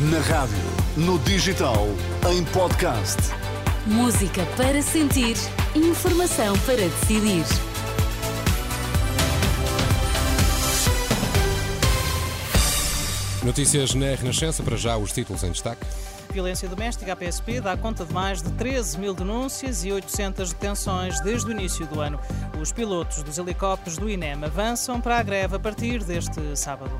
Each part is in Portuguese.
Na rádio, no digital, em podcast. Música para sentir, informação para decidir. Notícias na Renascença, para já os títulos em destaque. Violência doméstica, a PSP dá conta de mais de 13 mil denúncias e 800 detenções desde o início do ano. Os pilotos dos helicópteros do INEM avançam para a greve a partir deste sábado.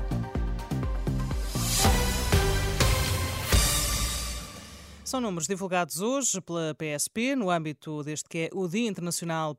São números divulgados hoje pela PSP no âmbito deste que é o Dia Internacional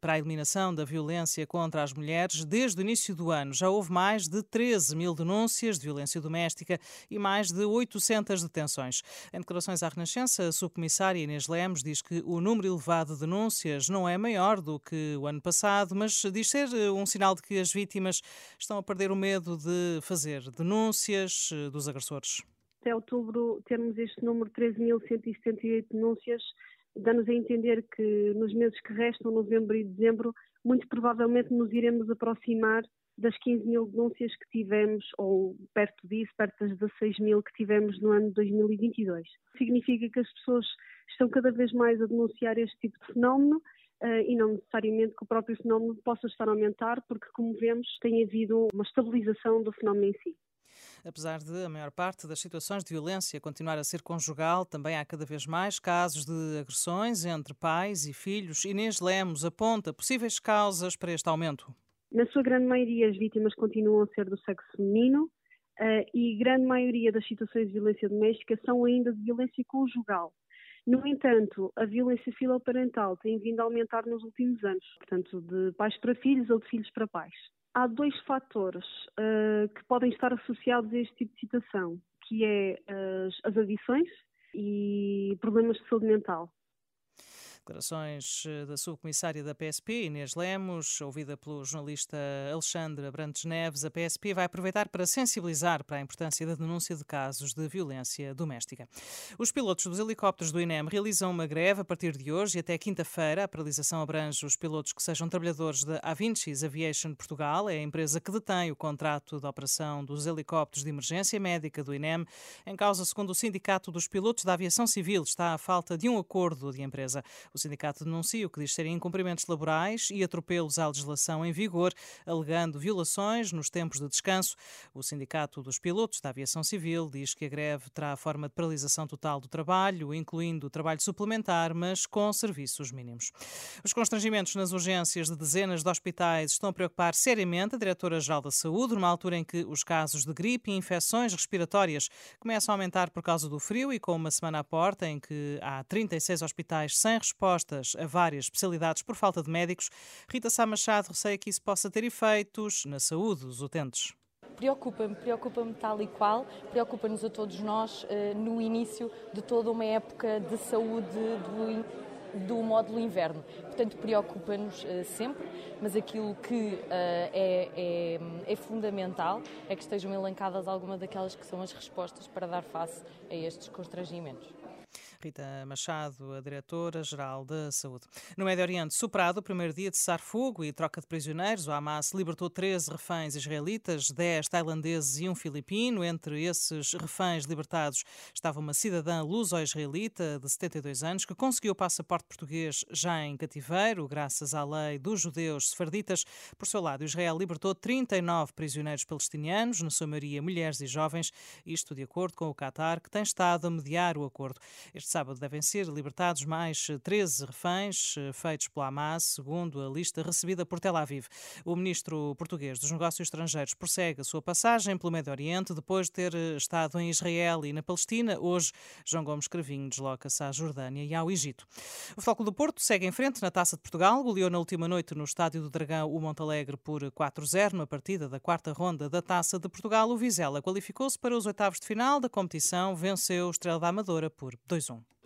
para a Eliminação da Violência contra as Mulheres. Desde o início do ano já houve mais de 13 mil denúncias de violência doméstica e mais de 800 detenções. Em declarações à Renascença, a subcomissária Inês Lemos diz que o número elevado de denúncias não é maior do que o ano passado, mas diz ser um sinal de que as vítimas estão a perder o medo de fazer denúncias dos agressores até outubro termos este número de 13.178 denúncias, dá-nos a entender que nos meses que restam, novembro e dezembro, muito provavelmente nos iremos aproximar das 15 mil denúncias que tivemos, ou perto disso, perto das 16 mil que tivemos no ano de 2022. Significa que as pessoas estão cada vez mais a denunciar este tipo de fenómeno uh, e não necessariamente que o próprio fenómeno possa estar a aumentar, porque, como vemos, tem havido uma estabilização do fenómeno em si. Apesar de a maior parte das situações de violência continuar a ser conjugal, também há cada vez mais casos de agressões entre pais e filhos. Inês Lemos aponta possíveis causas para este aumento. Na sua grande maioria, as vítimas continuam a ser do sexo feminino uh, e grande maioria das situações de violência doméstica são ainda de violência conjugal. No entanto, a violência filoparental tem vindo a aumentar nos últimos anos, portanto, de pais para filhos ou de filhos para pais há dois fatores uh, que podem estar associados a este tipo de situação, que é as, as adições e problemas de saúde mental. Declarações eh, da subcomissária da PSP, Inês Lemos, ouvida pelo jornalista Alexandre Abrantes Neves. A PSP vai aproveitar para sensibilizar para a importância da denúncia de casos de violência doméstica. Os pilotos dos helicópteros do INEM realizam uma greve a partir de hoje e até quinta-feira. A paralisação abrange os pilotos que sejam trabalhadores da Avincis Aviation Portugal, é a empresa que detém o contrato de operação dos helicópteros de emergência médica do INEM. Em causa, segundo o Sindicato dos Pilotos da Aviação Civil, está a falta de um acordo de empresa. O sindicato denuncia o que diz serem incumprimentos laborais e atropelos à legislação em vigor, alegando violações nos tempos de descanso. O Sindicato dos Pilotos da Aviação Civil diz que a greve terá a forma de paralisação total do trabalho, incluindo o trabalho suplementar, mas com serviços mínimos. Os constrangimentos nas urgências de dezenas de hospitais estão a preocupar seriamente a Diretora-Geral da Saúde, numa altura em que os casos de gripe e infecções respiratórias começam a aumentar por causa do frio e com uma semana à porta em que há 36 hospitais sem resposta respostas a várias especialidades por falta de médicos, Rita Sá Machado receia que isso possa ter efeitos na saúde dos utentes preocupa-me, preocupa-me tal e qual, preocupa-nos a todos nós uh, no início de toda uma época de saúde do, do módulo inverno. Portanto, preocupa-nos uh, sempre, mas aquilo que uh, é, é, é, fundamental é que estejam elencadas algumas daquelas que são as respostas para dar face a estes constrangimentos. Rita Machado, a diretora-geral da Saúde. No Médio Oriente, superado o primeiro dia de cessar-fogo e troca de prisioneiros, o Hamas libertou 13 reféns israelitas, 10 tailandeses e um filipino. Entre esses reféns libertados estava uma cidadã luso-israelita de 72 anos que conseguiu o passaporte português já em cativeiro, graças à lei dos judeus sefarditas. Por seu lado, Israel libertou 39 prisioneiros palestinianos, na sua maioria mulheres e jovens, isto de acordo com o Qatar, que tem estado a mediar o acordo. Este sábado devem ser libertados mais 13 reféns eh, feitos pela Hamas, segundo a lista recebida por Tel Aviv. O ministro português dos Negócios Estrangeiros prossegue a sua passagem pelo Médio Oriente depois de ter eh, estado em Israel e na Palestina. Hoje, João Gomes Cravinho desloca-se à Jordânia e ao Egito. O Futebol do Porto segue em frente na Taça de Portugal. Goleou na última noite no Estádio do Dragão o Montalegre por 4-0 na partida da quarta ronda da Taça de Portugal. O Vizela qualificou-se para os oitavos de final da competição, venceu o Estrela da Amadora por 2-1.